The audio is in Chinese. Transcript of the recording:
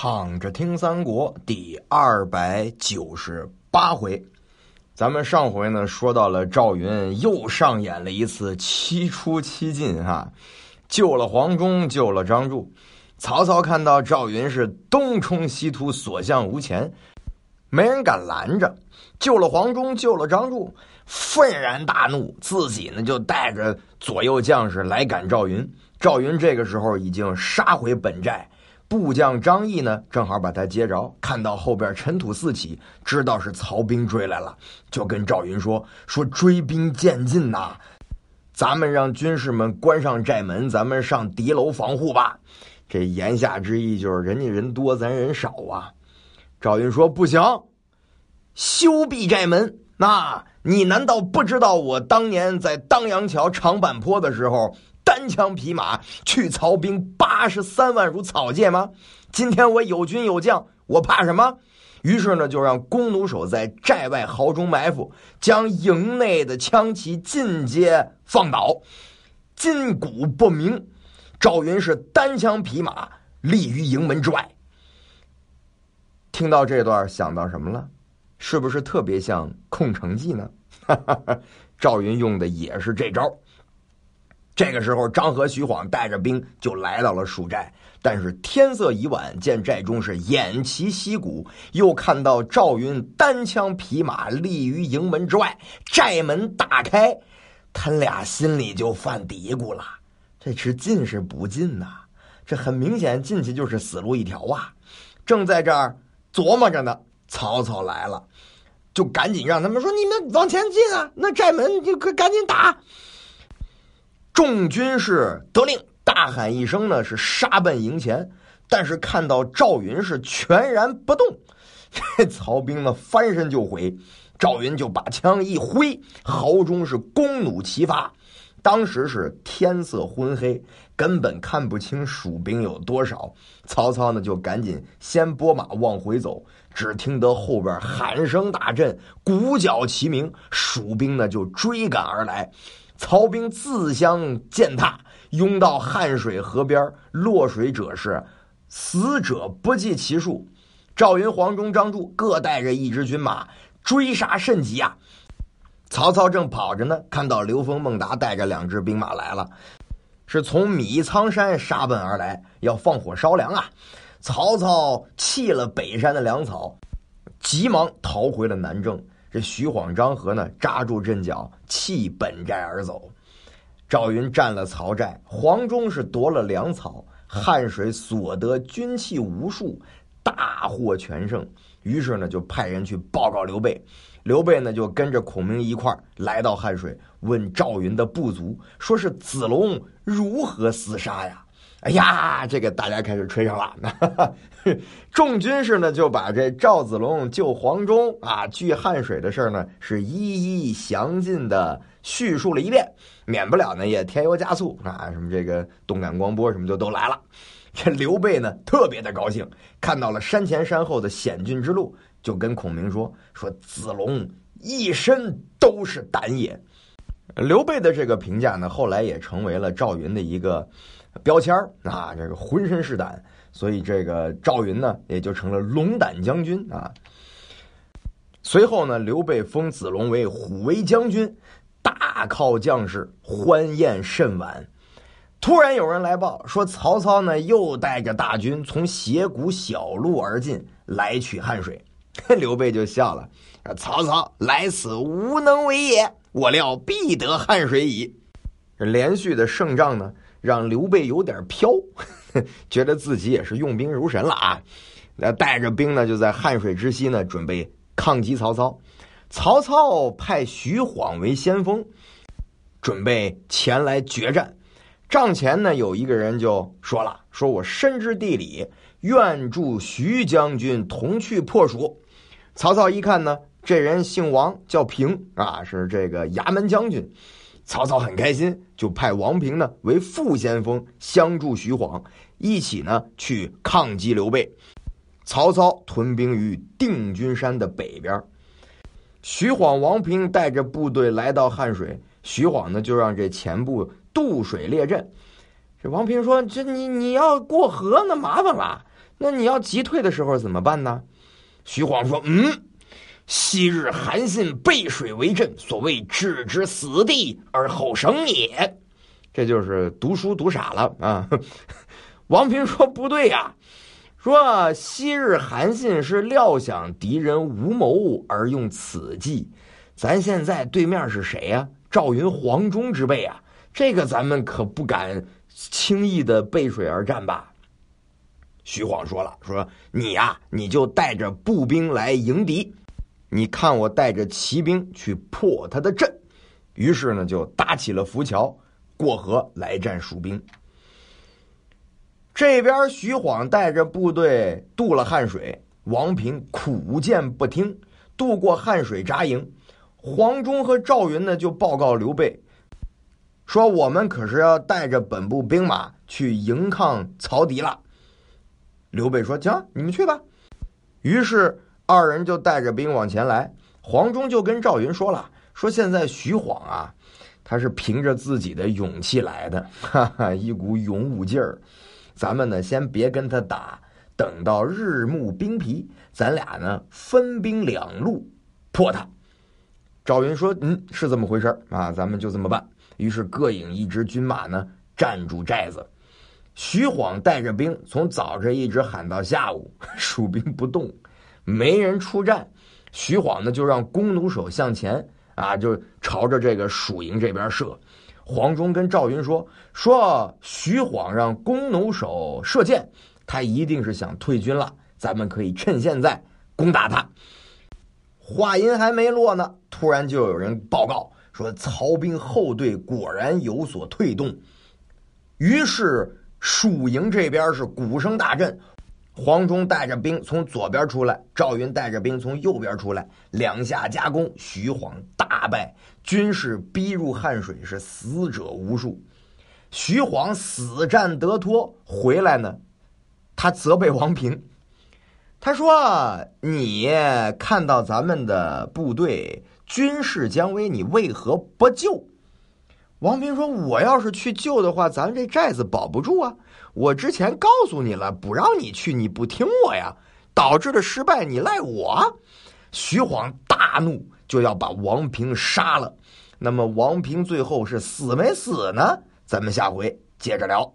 躺着听三国第二百九十八回，咱们上回呢说到了赵云又上演了一次七出七进哈，救了黄忠，救了张柱。曹操看到赵云是东冲西突，所向无前，没人敢拦着。救了黄忠，救了张柱，愤然大怒，自己呢就带着左右将士来赶赵云。赵云这个时候已经杀回本寨。部将张翼呢，正好把他接着，看到后边尘土四起，知道是曹兵追来了，就跟赵云说：“说追兵渐近呐，咱们让军士们关上寨门，咱们上敌楼防护吧。”这言下之意就是人家人多，咱人少啊。赵云说：“不行，修闭寨门。那你难道不知道我当年在当阳桥长坂坡的时候？”单枪匹马去曹兵八十三万如草芥吗？今天我有军有将，我怕什么？于是呢，就让弓弩手在寨外壕中埋伏，将营内的枪旗尽皆放倒，筋骨不明。赵云是单枪匹马立于营门之外。听到这段，想到什么了？是不是特别像《空城计》呢？赵云用的也是这招。这个时候，张合、徐晃带着兵就来到了蜀寨，但是天色已晚，见寨中是偃旗息鼓，又看到赵云单枪匹马立于营门之外，寨门大开，他俩心里就犯嘀咕了：这是进是不进呐？这很明显进去就是死路一条啊！正在这儿琢磨着呢，曹操来了，就赶紧让他们说：“你们往前进啊，那寨门就赶紧打。”众军士得令，大喊一声呢，是杀奔营前。但是看到赵云是全然不动，这曹兵呢翻身就回。赵云就把枪一挥，壕中是弓弩齐发。当时是天色昏黑，根本看不清蜀兵有多少。曹操呢就赶紧先拨马往回走，只听得后边喊声大震，鼓角齐鸣，蜀兵呢就追赶而来。曹兵自相践踏，拥到汉水河边，落水者是死者不计其数。赵云、黄忠、张柱各带着一支军马，追杀甚急啊！曹操正跑着呢，看到刘封、孟达带着两支兵马来了，是从米仓山杀奔而来，要放火烧粮啊！曹操弃了北山的粮草，急忙逃回了南郑。这徐晃、张合呢，扎住阵脚，弃本寨而走。赵云占了曹寨，黄忠是夺了粮草，汉水所得军器无数，大获全胜。于是呢，就派人去报告刘备。刘备呢，就跟着孔明一块来到汉水，问赵云的部族，说是子龙如何厮杀呀？哎呀，这个大家开始吹上了。众军士呢就把这赵子龙救黄忠啊、拒汉水的事呢是一一详尽的叙述了一遍，免不了呢也添油加醋啊，什么这个动感光波什么就都来了。这刘备呢特别的高兴，看到了山前山后的险峻之路，就跟孔明说：“说子龙一身都是胆也。”刘备的这个评价呢，后来也成为了赵云的一个。标签啊，这个浑身是胆，所以这个赵云呢也就成了龙胆将军啊。随后呢，刘备封子龙为虎威将军，大靠将士，欢宴甚晚。突然有人来报说，曹操呢又带着大军从斜谷小路而进，来取汉水。刘备就笑了：“曹操来此无能为也，我料必得汉水矣。”这连续的胜仗呢。让刘备有点飘，觉得自己也是用兵如神了啊！那带着兵呢，就在汉水之西呢，准备抗击曹操。曹操派徐晃为先锋，准备前来决战。帐前呢，有一个人就说了：“说我深知地理，愿助徐将军同去破蜀。”曹操一看呢，这人姓王，叫平啊，是这个衙门将军。曹操很开心，就派王平呢为副先锋，相助徐晃，一起呢去抗击刘备。曹操屯兵于定军山的北边，徐晃、王平带着部队来到汉水，徐晃呢就让这前部渡水列阵。这王平说：“这你你要过河，那麻烦了。那你要急退的时候怎么办呢？徐晃说：“嗯，昔日韩信背水为阵，所谓置之死地而后生也。”这就是读书读傻了啊！王平说：“不对呀，说昔日韩信是料想敌人无谋而用此计，咱现在对面是谁呀？赵云、黄忠之辈啊，这个咱们可不敢轻易的背水而战吧？”徐晃说了：“说你呀，你就带着步兵来迎敌，你看我带着骑兵去破他的阵。”于是呢，就搭起了浮桥，过河来战蜀兵。这边徐晃带着部队渡了汉水，王平苦谏不听，渡过汉水扎营。黄忠和赵云呢，就报告刘备说：“我们可是要带着本部兵马去迎抗曹敌了。”刘备说：“行，你们去吧。”于是二人就带着兵往前来。黄忠就跟赵云说了：“说现在徐晃啊，他是凭着自己的勇气来的，哈哈，一股勇武劲儿。咱们呢，先别跟他打，等到日暮兵疲，咱俩呢分兵两路破他。”赵云说：“嗯，是这么回事啊，咱们就这么办。”于是各引一支军马呢，站住寨子。徐晃带着兵从早晨一直喊到下午，蜀兵不动，没人出战。徐晃呢就让弓弩手向前啊，就朝着这个蜀营这边射。黄忠跟赵云说：“说徐晃让弓弩手射箭，他一定是想退军了。咱们可以趁现在攻打他。”话音还没落呢，突然就有人报告说曹兵后队果然有所退动，于是。蜀营这边是鼓声大震，黄忠带着兵从左边出来，赵云带着兵从右边出来，两下夹攻，徐晃大败，军士逼入汉水，是死者无数。徐晃死战得脱回来呢，他责备王平，他说：“你看到咱们的部队军事将危，你为何不救？”王平说：“我要是去救的话，咱这寨子保不住啊！我之前告诉你了，不让你去，你不听我呀，导致的失败，你赖我。”徐晃大怒，就要把王平杀了。那么王平最后是死没死呢？咱们下回接着聊。